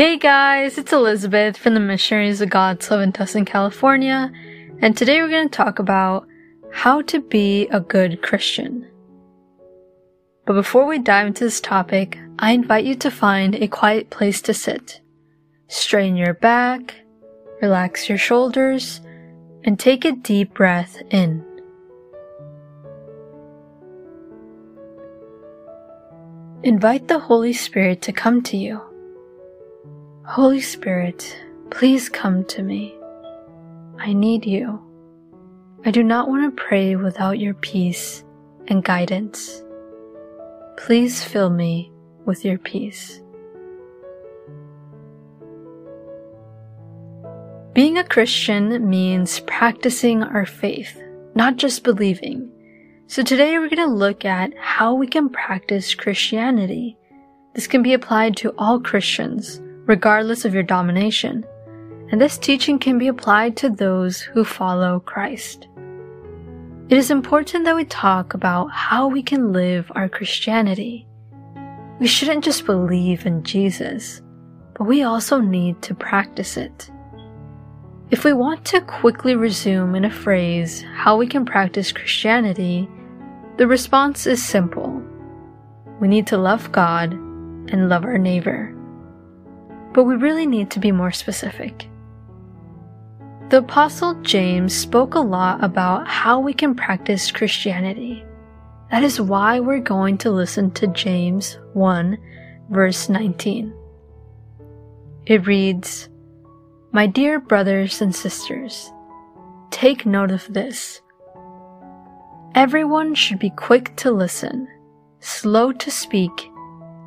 Hey guys, it's Elizabeth from the Missionaries of in Tustin, California, and today we're going to talk about how to be a good Christian. But before we dive into this topic, I invite you to find a quiet place to sit. Straighten your back, relax your shoulders, and take a deep breath in. Invite the Holy Spirit to come to you. Holy Spirit, please come to me. I need you. I do not want to pray without your peace and guidance. Please fill me with your peace. Being a Christian means practicing our faith, not just believing. So today we're going to look at how we can practice Christianity. This can be applied to all Christians, regardless of your domination. And this teaching can be applied to those who follow Christ. It is important that we talk about how we can live our Christianity. We shouldn't just believe in Jesus, but we also need to practice it. If we want to quickly resume in a phrase how we can practice Christianity, the response is simple. We need to love God and love our neighbor. But we really need to be more specific. The Apostle James spoke a lot about how we can practice Christianity. That is why we're going to listen to James 1, verse 19. It reads, my dear brothers and sisters, take note of this. Everyone should be quick to listen, slow to speak,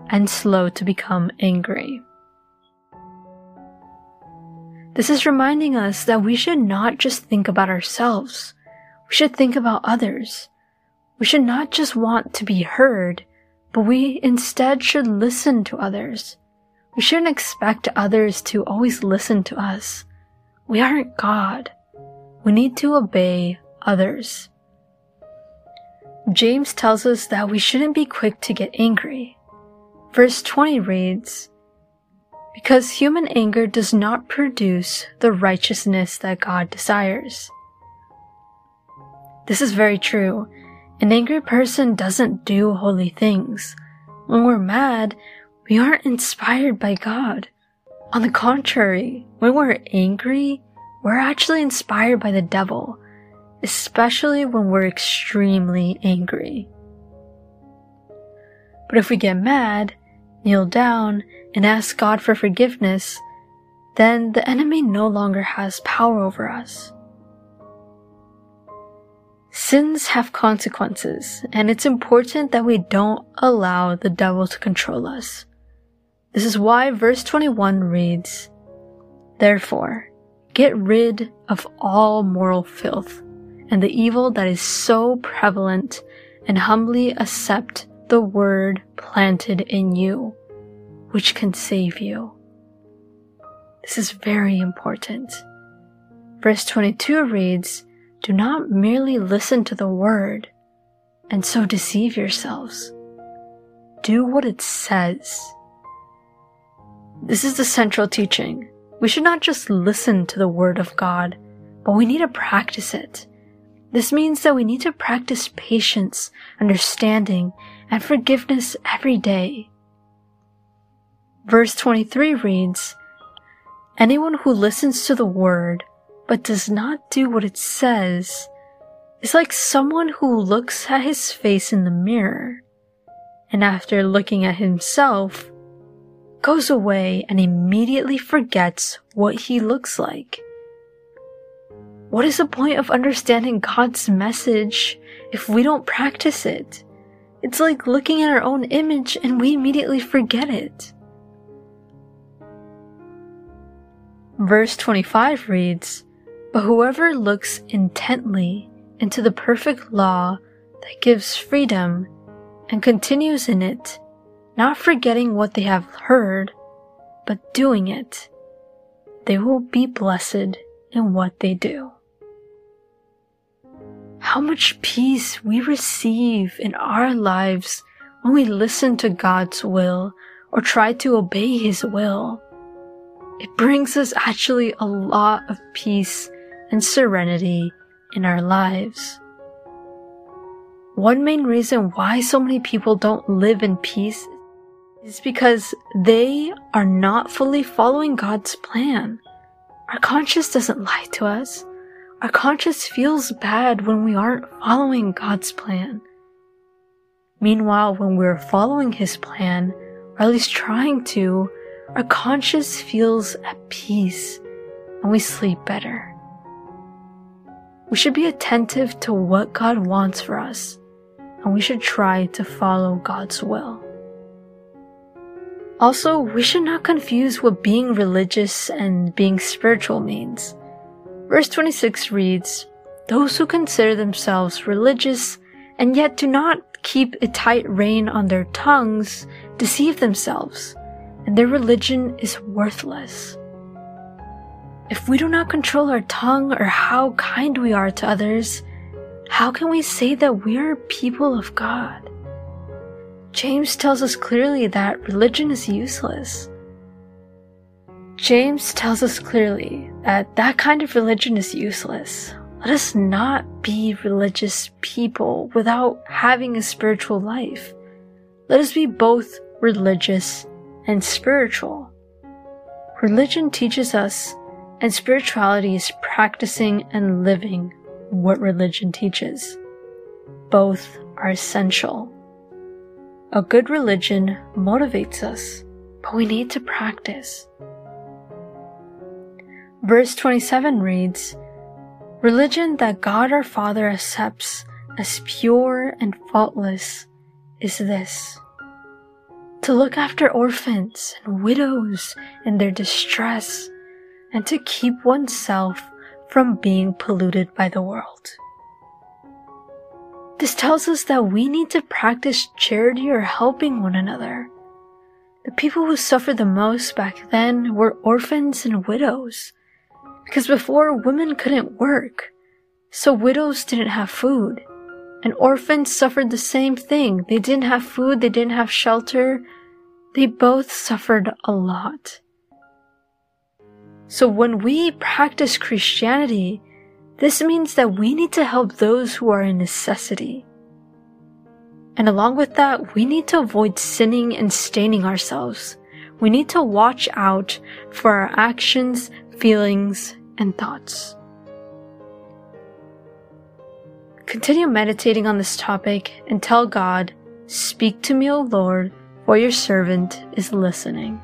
and slow to become angry. This is reminding us that we should not just think about ourselves. We should think about others. We should not just want to be heard, but we instead should listen to others. We shouldn't expect others to always listen to us. We aren't God. We need to obey others. James tells us that we shouldn't be quick to get angry. Verse 20 reads, Because human anger does not produce the righteousness that God desires. This is very true. An angry person doesn't do holy things. When we're mad, we aren't inspired by God. On the contrary, when we're angry, we're actually inspired by the devil, especially when we're extremely angry. But if we get mad, kneel down, and ask God for forgiveness, then the enemy no longer has power over us. Sins have consequences, and it's important that we don't allow the devil to control us. This is why verse 21 reads, Therefore, get rid of all moral filth and the evil that is so prevalent and humbly accept the word planted in you, which can save you. This is very important. Verse 22 reads, Do not merely listen to the word and so deceive yourselves. Do what it says this is the central teaching. We should not just listen to the Word of God, but we need to practice it. This means that we need to practice patience, understanding, and forgiveness every day. Verse 23 reads, Anyone who listens to the Word, but does not do what it says, is like someone who looks at his face in the mirror, and after looking at himself, goes away and immediately forgets what he looks like. What is the point of understanding God's message if we don't practice it? It's like looking at our own image and we immediately forget it. Verse 25 reads, But whoever looks intently into the perfect law that gives freedom and continues in it, not forgetting what they have heard, but doing it, they will be blessed in what they do. How much peace we receive in our lives when we listen to God's will or try to obey His will. it brings us actually a lot of peace and serenity in our lives. One main reason why so many people don't live in peace is because they are not fully following God's plan. Our conscience doesn't lie to us. Our conscience feels bad when we aren't following God's plan. Meanwhile, when we're following His plan, or at least trying to, our conscience feels at peace and we sleep better. We should be attentive to what God wants for us, and we should try to follow God's will. Also, we should not confuse what being religious and being spiritual means. Verse 26 reads, Those who consider themselves religious and yet do not keep a tight rein on their tongues deceive themselves, and their religion is worthless. If we do not control our tongue or how kind we are to others, how can we say that we are people of God? James tells us clearly that religion is useless. James tells us clearly that that kind of religion is useless. Let us not be religious people without having a spiritual life. Let us be both religious and spiritual. Religion teaches us, and spirituality is practicing and living what religion teaches. Both are essential. A good religion motivates us, but we need to practice. Verse 27 reads, Religion that God our Father accepts as pure and faultless is this to look after orphans and widows in their distress, and to keep oneself from being polluted by the world. This tells us that we need to practice charity or helping one another. The people who suffered the most back then were orphans and widows because before women couldn't work, so widows didn't have food. And orphans suffered the same thing. They didn't have food, they didn't have shelter. They both suffered a lot. So when we practice Christianity, this means that we need to help those who are in necessity. And along with that, we need to avoid sinning and staining ourselves. We need to watch out for our actions feelings, and thoughts. Continue meditating on this topic and tell God, Speak to me, O Lord, for your servant is listening.